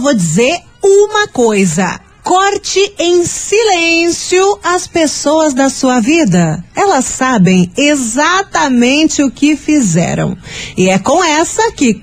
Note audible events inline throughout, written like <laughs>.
vou dizer uma coisa. Corte em silêncio as pessoas da sua vida. Elas sabem exatamente o que fizeram. E é com essa que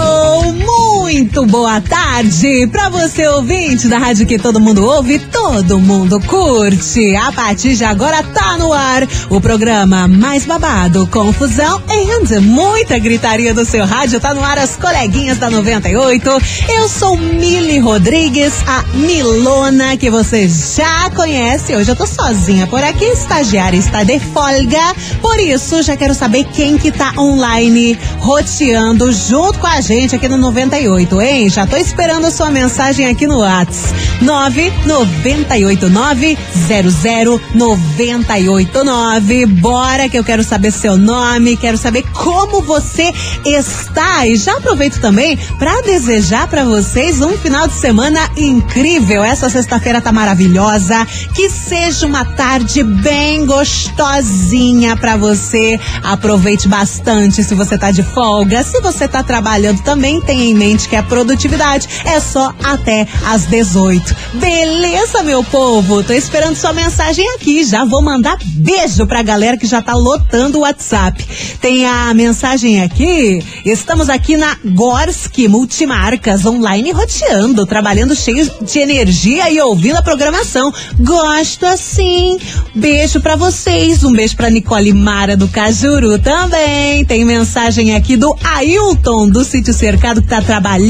Muito boa tarde para você ouvinte da rádio que todo mundo ouve, todo mundo curte. A partir de agora tá no ar o programa mais babado, confusão e muita gritaria do seu rádio. Tá no ar as coleguinhas da 98. Eu sou Mili Rodrigues, a Milona que você já conhece. Hoje eu tô sozinha por aqui, estagiária está de folga. Por isso já quero saber quem que tá online roteando junto com a gente aqui no 98 hein? Já tô esperando a sua mensagem aqui no Whats. 998900989. Bora que eu quero saber seu nome, quero saber como você está. E já aproveito também para desejar para vocês um final de semana incrível. Essa sexta-feira tá maravilhosa. Que seja uma tarde bem gostosinha para você. Aproveite bastante se você tá de folga. Se você tá trabalhando também, tenha em mente que a produtividade é só até às 18. Beleza, meu povo? Tô esperando sua mensagem aqui. Já vou mandar beijo pra galera que já tá lotando o WhatsApp. Tem a mensagem aqui. Estamos aqui na Gorski Multimarcas, online roteando, trabalhando cheio de energia e ouvindo a programação. Gosto assim. Beijo para vocês. Um beijo pra Nicole Mara do Cajuru também. Tem mensagem aqui do Ailton do Sítio Cercado que tá trabalhando.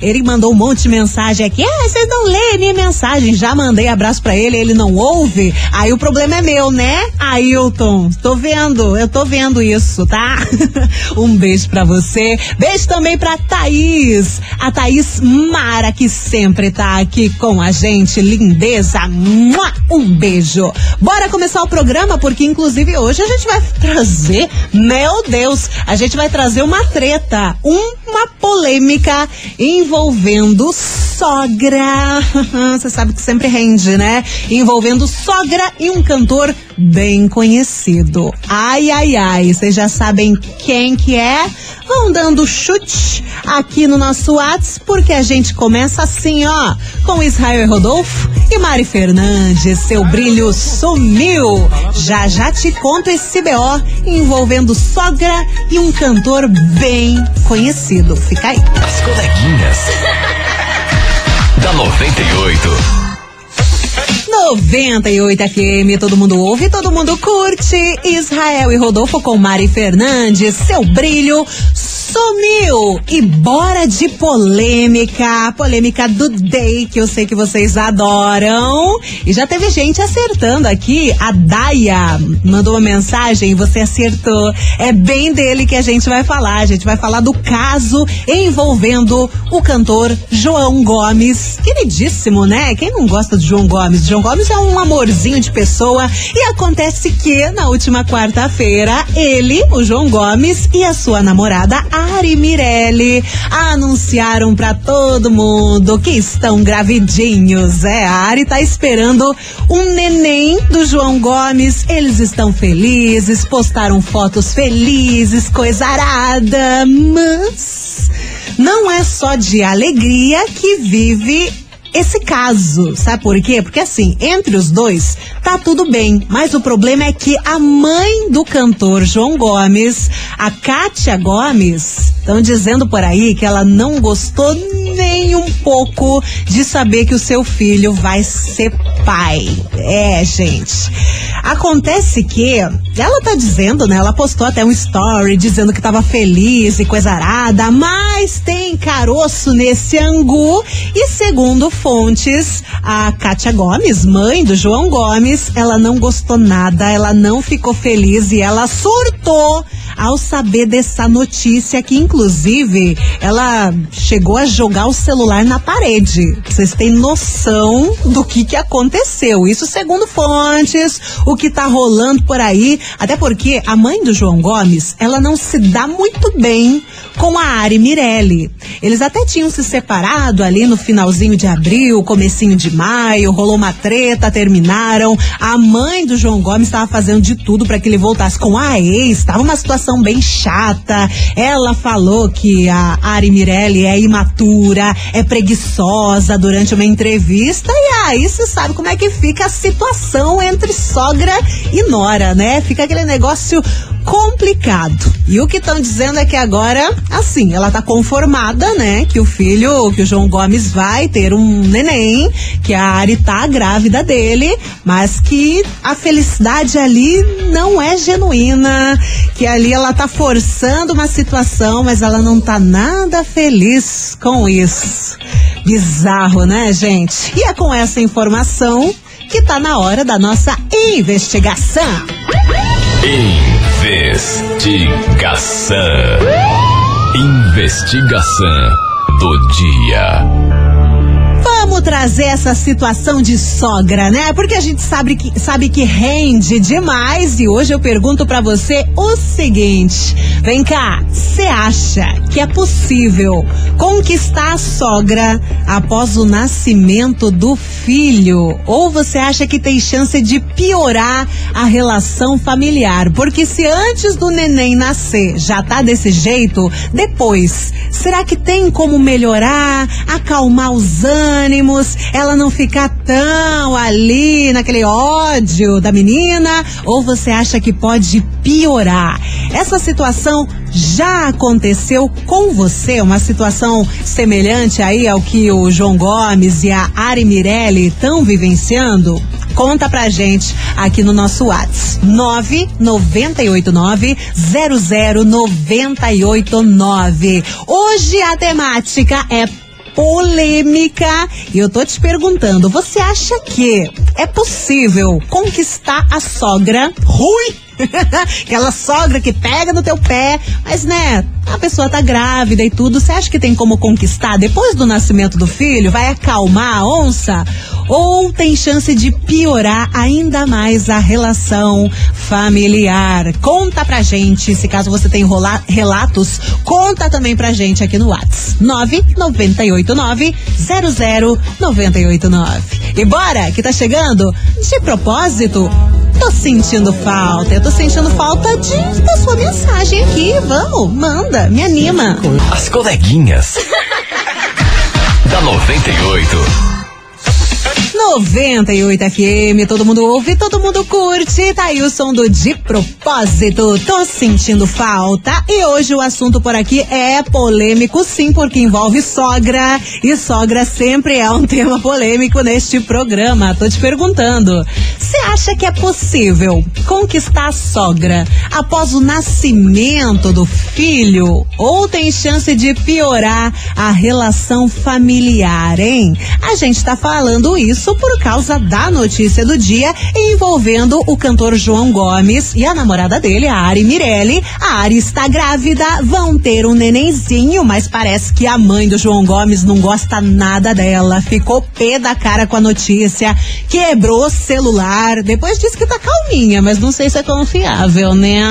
Ele mandou um monte de mensagem aqui. Ah, vocês não leem minha mensagem. Já mandei abraço para ele, ele não ouve. Aí o problema é meu, né? Ailton, tô vendo, eu tô vendo isso, tá? <laughs> um beijo para você. Beijo também pra Thaís. A Thaís Mara, que sempre tá aqui com a gente. Lindeza. Um beijo. Bora começar o programa, porque inclusive hoje a gente vai trazer, meu Deus, a gente vai trazer uma treta, uma polêmica envolvendo sogra. <laughs> Você sabe que sempre rende, né? Envolvendo sogra e um cantor bem conhecido. Ai, ai, ai. Vocês já sabem quem que é? Vão dando chute aqui no nosso WhatsApp, porque a gente começa assim, ó, com Israel Rodolfo e Mari Fernandes. Seu brilho sumiu. Já já te conto esse BO envolvendo sogra e um cantor bem conhecido. Fica aí. As coleguinhas. <laughs> da 98. 98 FM, todo mundo ouve, todo mundo curte. Israel e Rodolfo com Mari Fernandes, seu brilho sumiu. E bora de polêmica, polêmica do day, que eu sei que vocês adoram. E já teve gente acertando aqui. A Daya mandou uma mensagem você acertou. É bem dele que a gente vai falar. A gente vai falar do caso envolvendo o cantor João Gomes. Queridíssimo, né? Quem não gosta de João Gomes? João Gomes é um amorzinho de pessoa. E acontece que na última quarta-feira, ele, o João Gomes, e a sua namorada, Ari Mirelli anunciaram para todo mundo que estão gravidinhos. É, a Ari tá esperando um neném do João Gomes. Eles estão felizes, postaram fotos felizes, coisa arada, mas não é só de alegria que vive esse caso. Sabe por quê? Porque assim, entre os dois tá tudo bem, mas o problema é que a mãe do cantor João Gomes, a Kátia Gomes, estão dizendo por aí que ela não gostou nem um pouco de saber que o seu filho vai ser pai. É, gente. Acontece que ela tá dizendo, né? Ela postou até um story dizendo que tava feliz e coisa arada, mas tem caroço nesse angu. E segundo fontes, a Kátia Gomes, mãe do João Gomes, ela não gostou nada, ela não ficou feliz e ela surtou ao saber dessa notícia que, inclusive, ela chegou a jogar o celular na parede. Vocês têm noção do que, que aconteceu. Isso segundo fontes, o que tá rolando por aí. Até porque a mãe do João Gomes, ela não se dá muito bem com a Ari Mirelli. Eles até tinham se separado ali no finalzinho de abril, comecinho de maio, rolou uma treta, terminaram. A mãe do João Gomes estava fazendo de tudo para que ele voltasse com a ex, estava uma situação bem chata. Ela falou que a Ari Mirelli é imatura, é preguiçosa durante uma entrevista e aí você sabe como é que fica a situação entre sogra e nora, né? Fica aquele negócio complicado. E o que estão dizendo é que agora, assim, ela tá conformada, né? Que o filho, que o João Gomes vai ter um neném, que a Ari tá grávida dele, mas que a felicidade ali não é genuína, que ali ela tá forçando uma situação, mas ela não tá nada feliz com isso. Bizarro, né, gente? E é com essa informação que tá na hora da nossa investigação. Investigação. Investigação do dia. Trazer essa situação de sogra, né? Porque a gente sabe que, sabe que rende demais e hoje eu pergunto para você o seguinte: vem cá, você acha que é possível conquistar a sogra após o nascimento do filho? Ou você acha que tem chance de piorar a relação familiar? Porque se antes do neném nascer já tá desse jeito, depois, será que tem como melhorar, acalmar os ânimos? Ela não ficar tão ali naquele ódio da menina? Ou você acha que pode piorar? Essa situação já aconteceu com você? Uma situação semelhante aí ao que o João Gomes e a Ari Mirelli estão vivenciando? Conta pra gente aqui no nosso WhatsApp. 998900989. Hoje a temática é polêmica. E eu tô te perguntando, você acha que é possível conquistar a sogra ruim? <laughs> Aquela sogra que pega no teu pé, mas né, a pessoa tá grávida e tudo, você acha que tem como conquistar depois do nascimento do filho? Vai acalmar a onça? Ou tem chance de piorar ainda mais a relação familiar? Conta pra gente, se caso você tem relatos, conta também pra gente aqui no WhatsApp. 998900989. E bora, que tá chegando de propósito Tô sentindo falta, eu tô sentindo falta de, da sua mensagem aqui. Vamos, manda, me anima. As coleguinhas. <laughs> da 98. 98 FM, todo mundo ouve, todo mundo curte. Tá aí o som do De Propósito. Tô sentindo falta. E hoje o assunto por aqui é polêmico, sim, porque envolve sogra. E sogra sempre é um <laughs> tema polêmico neste programa. Tô te perguntando. Você acha que é possível conquistar a sogra após o nascimento do filho? Ou tem chance de piorar a relação familiar, hein? A gente tá falando isso isso por causa da notícia do dia envolvendo o cantor João Gomes e a namorada dele, a Ari Mirelli. A Ari está grávida, vão ter um nenenzinho, mas parece que a mãe do João Gomes não gosta nada dela. Ficou pé da cara com a notícia, quebrou o celular. Depois disse que tá calminha, mas não sei se é confiável, né?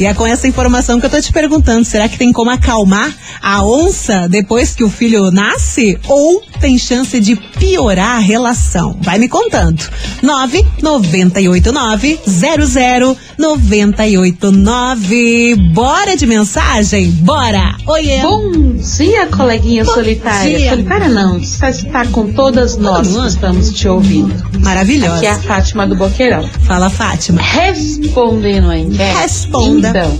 E é com essa informação que eu tô te perguntando: será que tem como acalmar a onça depois que o filho nasce? Ou tem chance de piorar a relação? Vai me contando. 998900989. Bora de mensagem? Bora! Oiê! Bom dia, coleguinha Bom solitária. Dia. Solitária não, está, está com todas nós que estamos te ouvindo. Maravilhosa. Aqui é a Fátima do Boqueirão. Fala, Fátima. Respondendo a enquete. Responda. Então,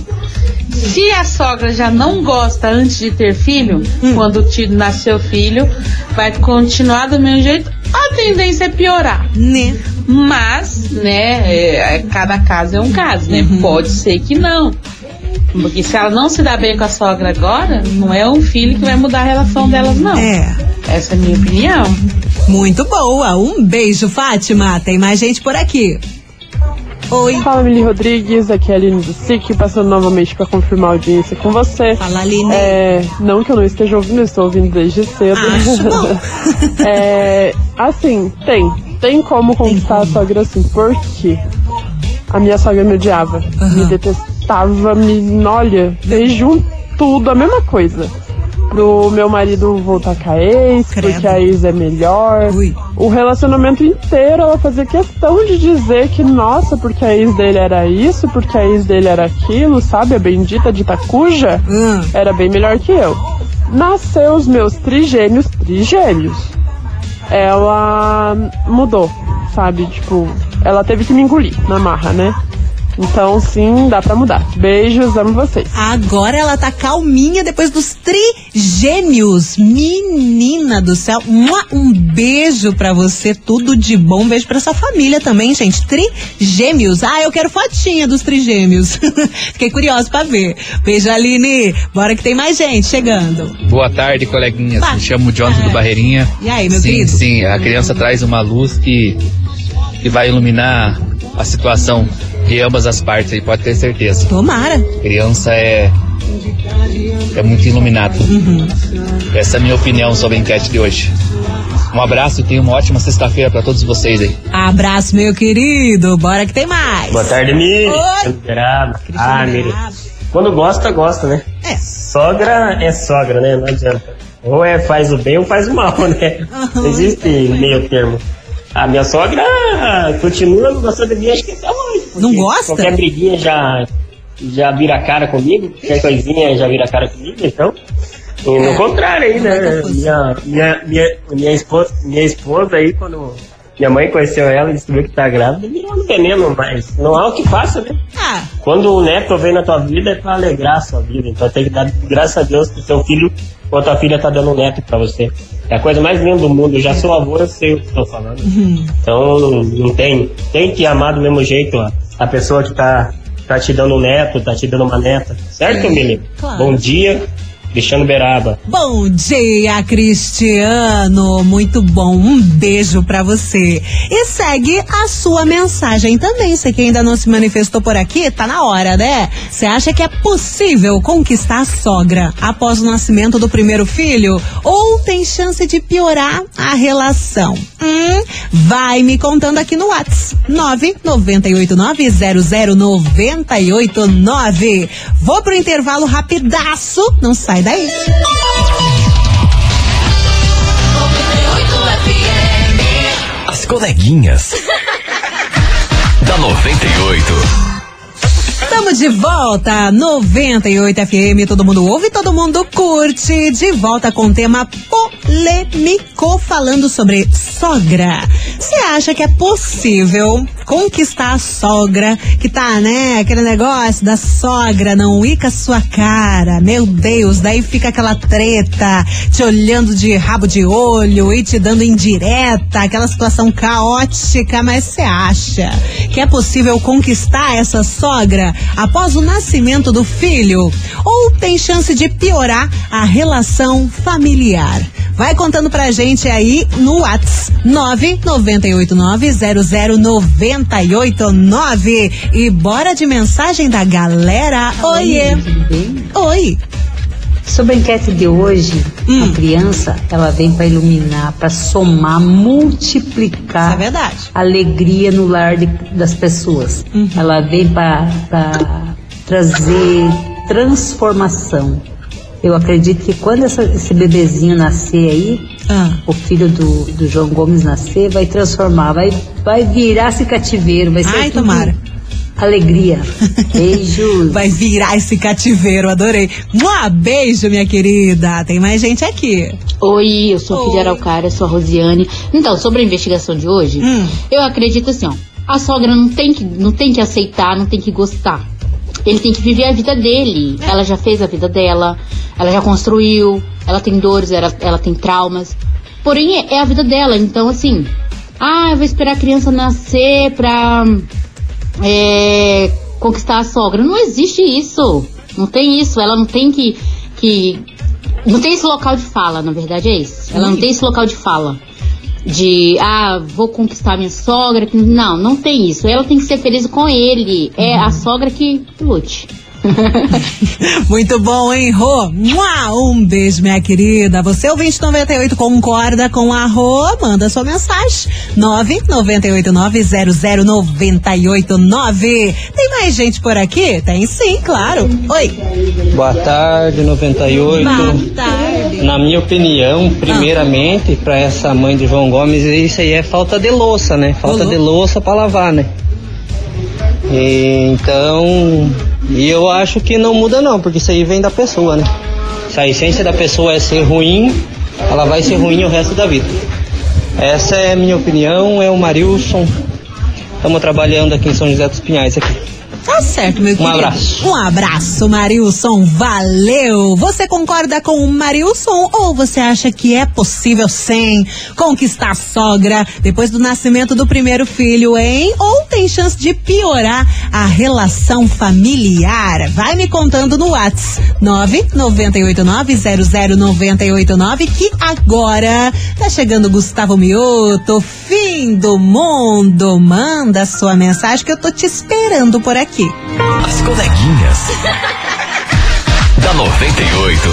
se a sogra já não gosta antes de ter filho, hum. quando nasceu filho, vai continuar do mesmo jeito a tendência é piorar. Né? Mas, né, é, é, cada caso é um caso, né? Uhum. Pode ser que não. Porque se ela não se dá bem com a sogra agora, não é um filho que vai mudar a relação delas, não. É. Essa é a minha opinião. Muito boa. Um beijo, Fátima. Tem mais gente por aqui. Oi. Fala, Mili Rodrigues, aqui é a Aline do SIC, passando novamente para confirmar a audiência com você. Fala, Aline. É, não que eu não esteja ouvindo, eu estou ouvindo desde cedo. Acho bom. <laughs> é, assim, tem. Tem como conquistar a sogra assim, porque a minha sogra me odiava, me detestava, me. Olha, fez um tudo, a mesma coisa. Pro meu marido voltar com a ex, Credo. porque a ex é melhor. Ui. O relacionamento inteiro ela fazia questão de dizer que, nossa, porque a ex dele era isso, porque a ex dele era aquilo, sabe? A bendita de Tacuja Hum. era bem melhor que eu. Nasceu os meus trigêmeos, trigêmeos. Ela mudou, sabe? Tipo, ela teve que me engolir na marra, né? Então, sim, dá pra mudar. Beijos, amo vocês. Agora ela tá calminha depois dos trigêmeos. Menina do céu. Mua, Um beijo pra você, tudo de bom. Um beijo pra sua família também, gente. Trigêmeos. Ah, eu quero fotinha dos trigêmeos. <laughs> Fiquei curiosa pra ver. Beijo, Aline. Bora que tem mais gente chegando. Boa tarde, coleguinhas. Bah. Me chamo Jonathan do Barreirinha. E aí, meu sim, querido? Sim, a criança traz uma luz que, que vai iluminar a situação de ambas as partes aí, pode ter certeza. Tomara. Criança é, é muito iluminada. Uhum. Essa é a minha opinião sobre a enquete de hoje. Um abraço e tenha uma ótima sexta-feira para todos vocês aí. Abraço, meu querido. Bora que tem mais. Boa tarde, Miri. Cristiano Ah, Miri. Quando gosta, gosta, né? É. Sogra é sogra, né? Não adianta. Ou é faz o bem ou faz o mal, né? <laughs> Não existe meio termo. A minha sogra continua não gostando de mim, acho que até hoje. Não gosta? Qualquer briguinha já, já vira cara comigo, qualquer coisinha já vira cara comigo, então. E no É. contrário aí, né? Minha, minha, minha, minha, esposa, minha esposa aí, quando minha mãe conheceu ela e descobriu que tá grávida, virou um veneno, mas não há o que faça, né? Ah, Quando o neto vem na tua vida é pra alegrar a sua vida. Então tem que dar graças a Deus que seu filho ou tua filha tá dando um neto pra você. É a coisa mais linda do mundo. Eu já sou avô, eu sei o que estou falando. Então não tem. Tem que amar do mesmo jeito a, a pessoa que tá, tá te dando um neto, tá te dando uma neta. Certo, Sim, menino? claro. Bom dia, Cristiano Beraba. Bom dia, Cristiano. Muito bom. Um beijo pra você. E segue a sua mensagem também. Você que ainda não se manifestou por aqui, tá na hora, né? Você acha que é possível conquistar a sogra após o nascimento do primeiro filho? Ou tem chance de piorar a relação? Hum, vai me contando aqui no WhatsApp. 998900989. Vou pro intervalo rapidaço. Não sai As coleguinhas. <laughs> da 98. Estamos de volta, 98 FM, todo mundo ouve, todo mundo curte. De volta com tema polêmico, falando sobre sogra. Você acha que é possível conquistar é a sogra, que tá, né? Aquele negócio da sogra não ir com a sua cara. Meu Deus, daí fica aquela treta, te olhando de rabo de olho e te dando indireta, aquela situação caótica, mas você acha que é possível conquistar essa sogra após o nascimento do filho? Ou tem chance de piorar a relação familiar? Vai contando pra gente aí no Whats 9989009 99889. E bora de mensagem da galera. Oiê! Oi! Sobre a enquete de hoje, hum. a criança ela vem para iluminar, para somar, multiplicar é verdade. a alegria no lar de, das pessoas. Uhum. Ela vem para trazer transformação. Eu acredito que quando essa- esse bebezinho nascer aí, Ah. o filho do, do João Gomes nascer, vai transformar, vai, vai virar-se cativeiro, vai ser Ai, tudo tomara. alegria. <laughs> Beijos. Vai virar esse cativeiro, adorei. Um beijo, minha querida. Tem mais gente aqui. Oi, eu sou a filha. Araucária, sou a Rosiane. Então, sobre a investigação de hoje, Hum. eu acredito assim, ó. A sogra não tem, que, não tem que aceitar, não tem que gostar. Ele tem que viver a vida dele. Ela já fez a vida dela, ela já construiu, ela tem dores, ela, ela tem traumas. Porém, é, é a vida dela. Então, assim, ah, eu vou esperar a criança nascer pra é, conquistar a sogra. Não existe isso. Não tem isso. Ela não tem que, que. Não tem esse local de fala, na verdade é isso. Ela não tem esse local de fala. De ah, vou conquistar minha sogra. que- Não, não tem isso. Ela tem que ser feliz com ele. É a sogra que lute. <laughs> Muito bom, hein, Rô? Um beijo, minha querida. Você, o 2098, concorda com a Rô? Manda sua mensagem. 998900989. Tem mais gente por aqui? Tem sim, claro. Oi. Boa tarde, 98. Boa tarde. Na minha opinião, primeiramente, para essa mãe de João Gomes, isso aí é falta de louça, né? Falta de louça para lavar, né? E, então, e eu acho que não muda não, porque isso aí vem da pessoa, né? Se a essência da pessoa é ser ruim, ela vai ser ruim o resto da vida. Essa é a minha opinião, é o Marilson. Estamos trabalhando aqui em São José dos Pinhais aqui. Tá certo, meu querido. abraço. Um abraço, Marilson. Valeu. Você concorda com o Marilson ou você acha que é possível sim conquistar a sogra depois do nascimento do primeiro filho, hein? Ou tem chance de piorar a relação familiar? Vai me contando no Whats 998900989 que agora tá chegando Gustavo Mioto, fim do mundo. Manda sua mensagem que eu tô te esperando por aqui. As coleguinhas. <laughs> da 98.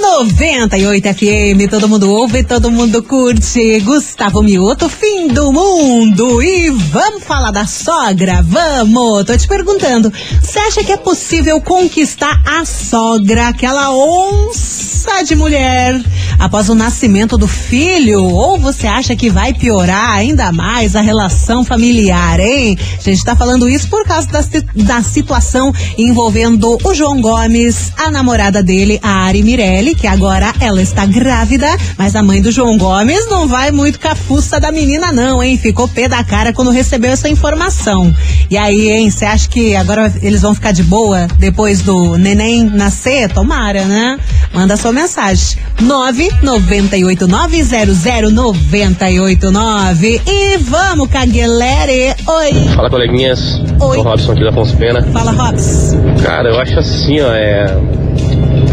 98 FM, todo mundo ouve, todo mundo curte. Gustavo Mioto, fim do mundo. E vamos falar da sogra? Vamos! Tô te perguntando, você acha que é possível conquistar a sogra, aquela onça de mulher, após o nascimento do filho? Ou você acha que vai piorar ainda mais a relação familiar, hein? A gente tá falando isso por causa da, da situação envolvendo o João Gomes, a namorada dele, a Ari Mirelli, que agora ela está grávida, mas a mãe do João Gomes não vai muito com a fuça da menina, não, hein? Ficou pé da cara quando recebeu essa informação. E aí, hein? Você acha que agora eles vão ficar de boa depois do neném nascer? Tomara, né? Manda sua mensagem. 998900989. E vamos, Caguelere. Oi. Fala coleguinhas, Oi. o Robson aqui da Afonso Pena. Fala, Robs. Cara, eu acho assim, ó, é.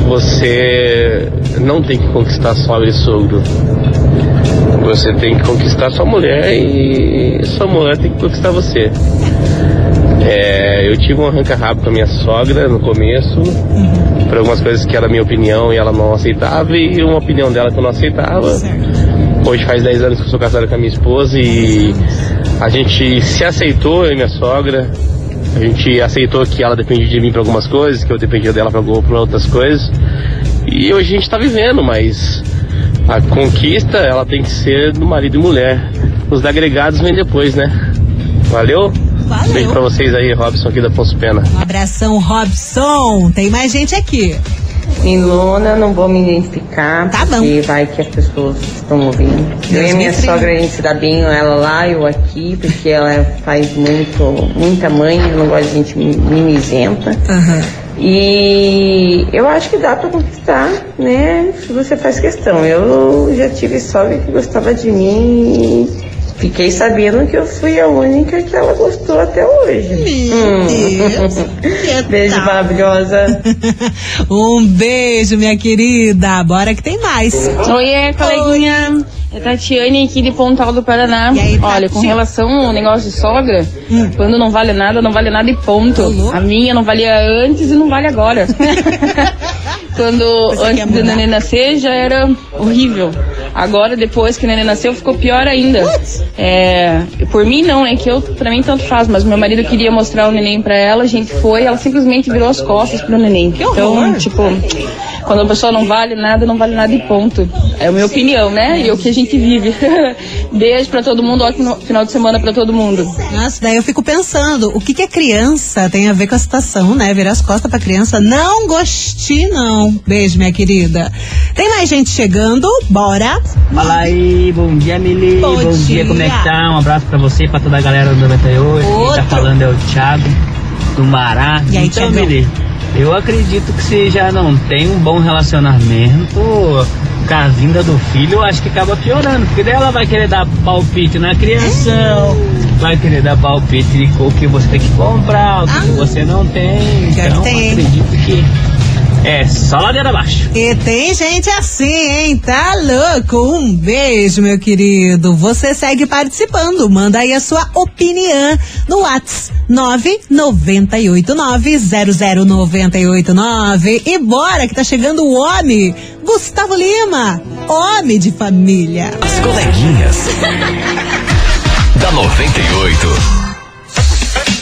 Você não tem que conquistar sogra e sogro. Você tem que conquistar sua mulher e sua mulher tem que conquistar você. É, eu tive um arranca-rabo com a minha sogra no começo, por algumas coisas que era minha opinião e ela não aceitava, e uma opinião dela que eu não aceitava. Hoje faz 10 anos que eu sou casado com a minha esposa e a gente se aceitou, eu e minha sogra. A gente aceitou que ela dependia de mim para algumas coisas, que eu dependia dela para outras coisas. E hoje a gente tá vivendo, mas a conquista ela tem que ser do marido e mulher. Os agregados vêm depois, né? Valeu? Valeu. Beijo pra vocês aí, Robson aqui da Afonso Pena. Um abração, Robson. Tem mais gente aqui. Milona, não vou me identificar, Tá porque vai que as pessoas estão ouvindo. Eu e minha me sogra, a gente se dá bem, ela lá, eu aqui, porque ela faz muito, muita mãe, eu não gosto de gente mi- mimizenta. E eu acho que dá pra conquistar, né? Se você faz questão. Eu já tive sogra que gostava de mim e fiquei sabendo que eu fui a única que ela gostou até hoje. Hum. <laughs> Beijo maravilhosa. <laughs> Um beijo, minha querida. Bora que tem mais. Oiê, coleguinha. É Tatiane aqui de Pontal do Paraná. Olha, com relação ao negócio de sogra, Hum. quando não vale nada, não vale nada e ponto. A minha não valia antes e não vale agora. <laughs> quando antes do neném nascer já era horrível. Agora, depois que o neném nasceu, ficou pior ainda. É, por mim não, é que eu, pra mim tanto faz, mas meu marido queria mostrar o neném pra ela, a gente foi, ela simplesmente virou as costas pro neném. Então, tipo, quando a pessoa não vale nada, não vale nada e ponto. É a minha opinião, né? E o que a gente vive. <laughs> Beijo pra todo mundo, ótimo final de semana pra todo mundo. Nossa, daí eu fico pensando, o que que a criança tem a ver com a situação, né? Virar as costas pra criança. Não gostei, não. Beijo, minha querida. Tem mais gente chegando, bora. Fala aí, bom dia, Mili. Bom Bom, dia. dia. como é que tá? Um abraço pra você, pra toda a galera do 98. Quem Outro. tá falando é o Thiago do Mará. E aí, então? Mili, eu acredito que se já não tem um bom relacionamento, com a vinda do filho, eu acho que acaba piorando. Porque daí ela vai querer dar palpite na criação, vai querer dar palpite de o que você tem que comprar, o que, que você não tem. Então, tem. acredito que é só ladeira abaixo. E tem gente assim, hein? Tá louco? Um beijo, meu querido. Você segue participando. Manda aí a sua opinião no WhatsApp 998900989. E bora que tá chegando o homem, Gustavo Lima, homem de família. As coleguinhas. <laughs> da 98.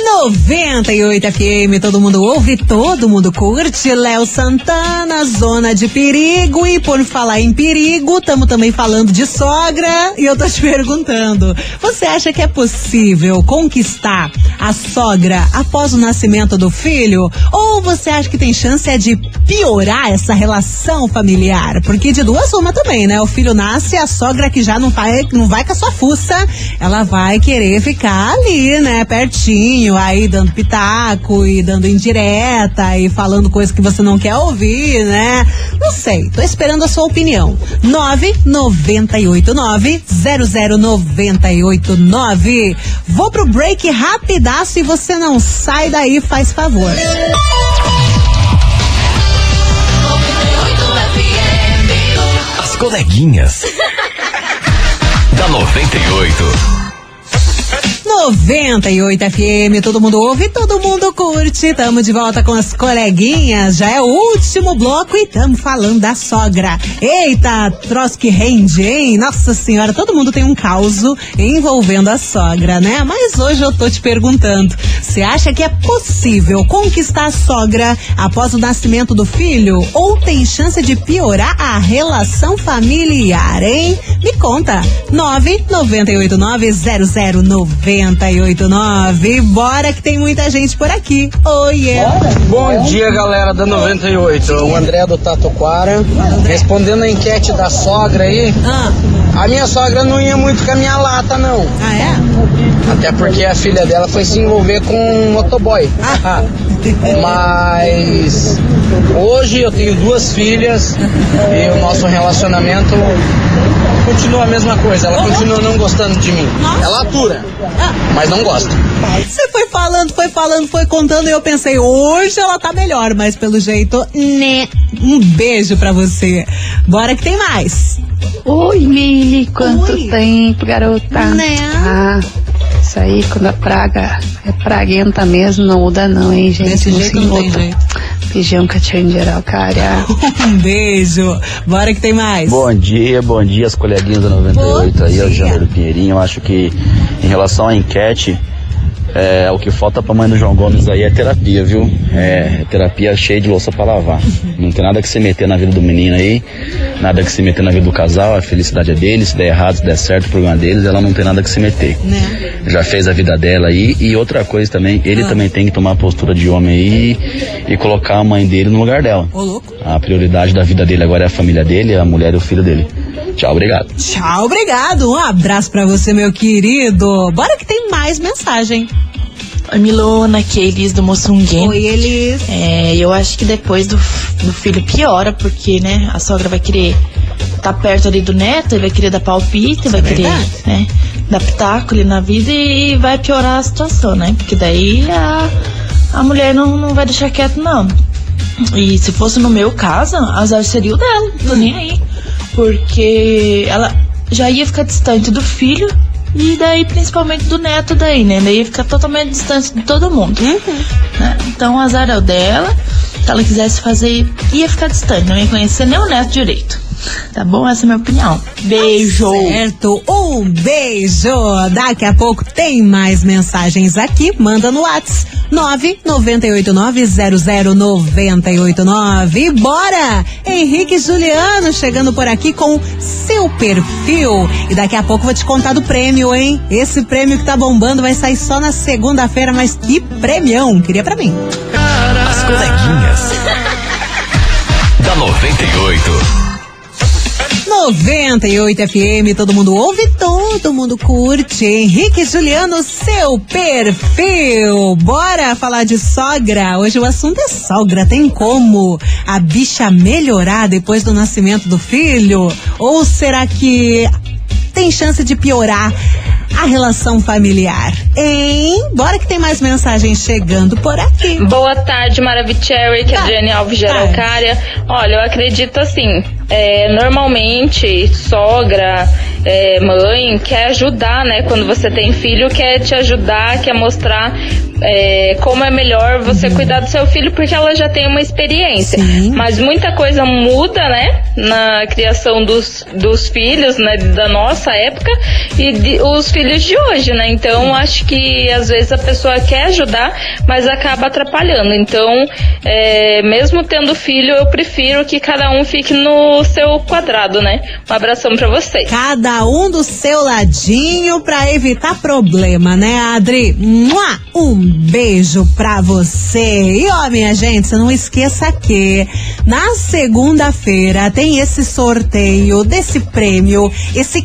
98 FM, todo mundo ouve, todo mundo curte. Léo Santana, zona de perigo. E por falar em perigo, estamos também falando de sogra. E eu tô te <laughs> perguntando: você acha que é possível conquistar a sogra após o nascimento do filho? Ou você acha que tem chance é de piorar essa relação familiar? Porque de duas uma também, né? O filho nasce, a sogra que já não vai, não vai com a sua fuça, ela vai querer ficar ali, né? Pertinho, aí dando pitaco e dando indireta e falando coisas que você não quer ouvir, né? Não sei, tô esperando a sua opinião. 998900989. Vou pro break rapidaço e você não sai daí, faz favor. As coleguinhas. <laughs> da 98. 98 FM, todo mundo ouve, todo mundo curte. Tamo de volta com as coleguinhas. Já é o último bloco e tamo falando da sogra. Eita, troço que rende, hein? Nossa senhora, todo mundo tem um caos envolvendo a sogra, né? Mas hoje eu tô te perguntando: você acha que é possível conquistar a sogra após o nascimento do filho? Ou tem chance de piorar a relação familiar, hein? Me conta. 9989009 989. Bora que tem muita gente por aqui. Oi, yeah. Bom dia, galera da 98. O André do Tatuquara. Respondendo a enquete da sogra aí. A minha sogra não ia muito com a minha lata, não. Ah, é? Até porque a filha dela foi se envolver com um motoboy. <laughs> Mas hoje eu tenho duas filhas e o nosso relacionamento continua a mesma coisa. Ela continua não gostando de mim. Ela atura, mas não gosta. Você foi falando, foi falando, foi contando e eu pensei, hoje ela tá melhor, mas pelo jeito, né? Um beijo pra você. Bora que tem mais. Oi, Mili, quanto tempo, garota? Né? Ah, isso aí, quando a praga é praguenta mesmo, não muda não, hein, gente? Desse não jeito não tem jeito. Beijão, Catinha de geral, cara. <laughs> um beijo. Bora que tem mais. Bom dia, bom dia, as coleguinhas da 98 aí, é o Janeiro Pinheirinho. Eu acho que em relação à enquete, é, o que falta pra mãe do João Gomes aí é terapia, viu? É terapia cheia de louça pra lavar. Não tem nada que se meter na vida do menino aí, nada que se meter na vida do casal, a felicidade é deles, se der errado, se der certo, o problema é deles, ela não tem nada que se meter. Já fez a vida dela aí, e outra coisa também, ele também tem que tomar a postura de homem aí e colocar a mãe dele no lugar dela. Ô, louco. A prioridade da vida dele agora é a família dele, a mulher e o filho dele. Tchau, obrigado. Tchau, obrigado. Um abraço pra você, meu querido. Bora que tem mais mensagem. Oi, Milona, aqui é Elis do Moçunguém. Oi, Elis. É, eu acho que depois do, do filho piora, porque, né, a sogra vai querer estar perto ali do neto, e vai querer dar palpite, vai querer, né, dar pitaco ali na vida e vai piorar a situação, né? Porque daí a, a mulher não, não vai deixar quieto, não. E se fosse no meu caso, azar seria o dela, tô nem aí. Porque ela já ia ficar distante do filho e daí principalmente do neto daí, né? Daí ia ficar totalmente distante de todo mundo. né? Então o azar é o dela. Se ela quisesse fazer, ia ficar distante, não ia conhecer nem o neto direito. Tá bom? Essa é a minha opinião. Beijo! Certo, um beijo. Daqui a pouco tem mais mensagens aqui. Manda no WhatsApp 998900989. Bora! Henrique Juliano chegando por aqui com seu perfil. E daqui a pouco vou te contar do prêmio, hein? Esse prêmio que tá bombando vai sair só na segunda-feira, mas que premião! Queria pra mim. As coleguinhas. da 98. 98 FM, todo mundo ouve, todo mundo curte. Henrique Juliano, seu perfil. Bora falar de sogra. Hoje o assunto é sogra. Tem como a bicha melhorar depois do nascimento do filho? Ou será que tem chance de piorar a relação familiar. Hein? Bora que tem mais mensagens chegando por aqui. Boa tarde, Maravicherry, que é a Adriane Alves de Araucária. Olha, eu acredito assim, é, normalmente sogra, é, mãe quer ajudar, né? Quando você tem filho, quer te ajudar, quer mostrar é, como é melhor você cuidar do seu filho, porque ela já tem uma experiência. Mas muita coisa muda, né? Na criação dos, dos filhos, né? Da nossa época e de- os filhos de hoje, né? Então, acho que às vezes a pessoa quer ajudar, mas acaba atrapalhando. Então, é, mesmo tendo filho, eu prefiro que cada um fique no seu quadrado, né? Um abração pra vocês. Cada um do seu ladinho pra evitar problema, né, Adri? Um beijo pra você. E ó, minha gente, não esqueça que na segunda-feira tem esse sorteio desse prêmio, esse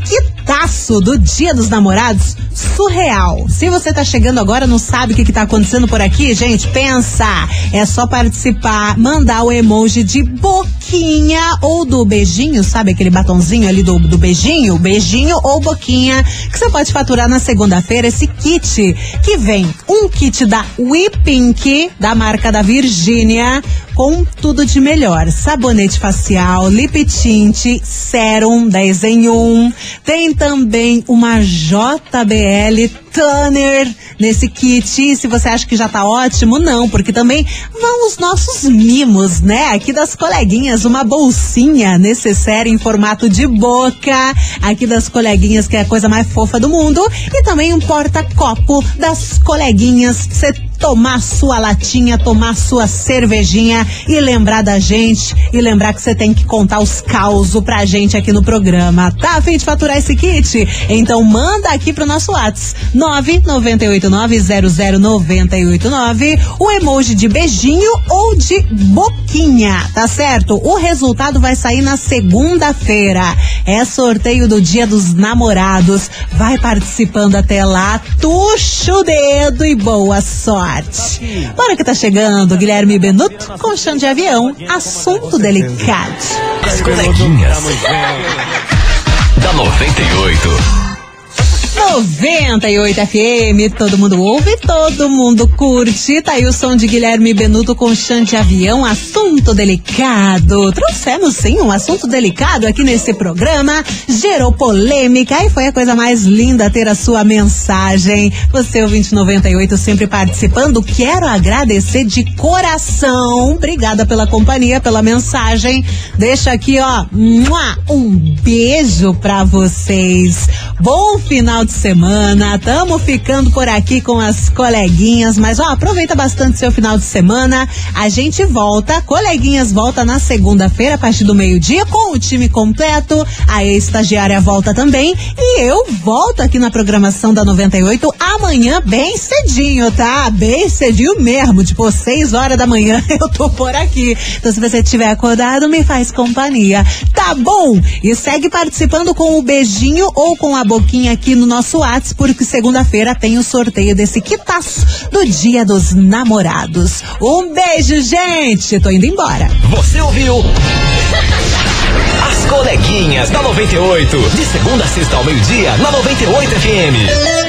quitaço do Dia dos Namorados surreal. Se você tá chegando agora, não sabe o que, que tá acontecendo por aqui, gente, pensa. É só participar, mandar o emoji de boquinha ou do beijinho, sabe aquele batonzinho ali do, do beijinho? Beijinho ou boquinha, que você pode faturar na segunda-feira esse kit, que vem um kit da We Pink, da marca da Virgínia, com tudo de melhor. Sabonete facial, lip tint, sérum 10 em 1. Tem também uma JBL Tanner nesse kit. E se você acha que já tá ótimo, não, porque também vão os nossos mimos, né? Aqui das coleguinhas, uma bolsinha necessária em formato de boca. Aqui das coleguinhas, que é a coisa mais fofa do mundo. E também um porta-copo das coleguinhas. Você tomar sua latinha, tomar sua cervejinha e lembrar da gente e lembrar que você tem que contar os causos pra gente aqui no programa. Tá a fim de faturar esse kit? Então manda aqui pro nosso WhatsApp 998900989 o emoji de beijinho ou de boquinha, tá certo? O resultado vai sair na segunda-feira. É sorteio do Dia dos Namorados. Vai participando até lá, tuxa o dedo e boa sorte. Bora que tá chegando, Guilherme Benuto com chão de avião, assunto delicado. As coleguinhas. da 98. 98 FM, todo mundo ouve, todo mundo curte. Tá aí o som de Guilherme Benuto com chão de avião, assunto delicado. Trouxemos sim um assunto delicado aqui nesse programa, gerou polêmica e foi a coisa mais linda ter a sua mensagem. Você, o 2098, sempre participando. Quero agradecer de coração. Obrigada pela companhia, pela mensagem. Deixa aqui, ó, um beijo pra vocês. Bom final de semana. Tamo ficando por aqui com as coleguinhas, mas ó, aproveita bastante seu final de semana. A gente volta, coleguinhas volta na segunda-feira a partir do meio-dia com o time completo. A estagiária volta também e eu volto aqui na programação da 98 amanhã bem cedinho, tá? Bem cedinho mesmo, tipo 6 horas da manhã <laughs> eu tô por aqui. Então se você estiver acordado, me faz companhia. Tá bom? E segue participando com o beijinho ou com a boquinha aqui no nosso WhatsApp, porque segunda-feira tem o sorteio desse quitaço do Dia dos Namorados. Um beijo, gente! Tô indo embora. Você ouviu? As coleguinhas da 98. De segunda a sexta ao meio-dia, na 98 FM.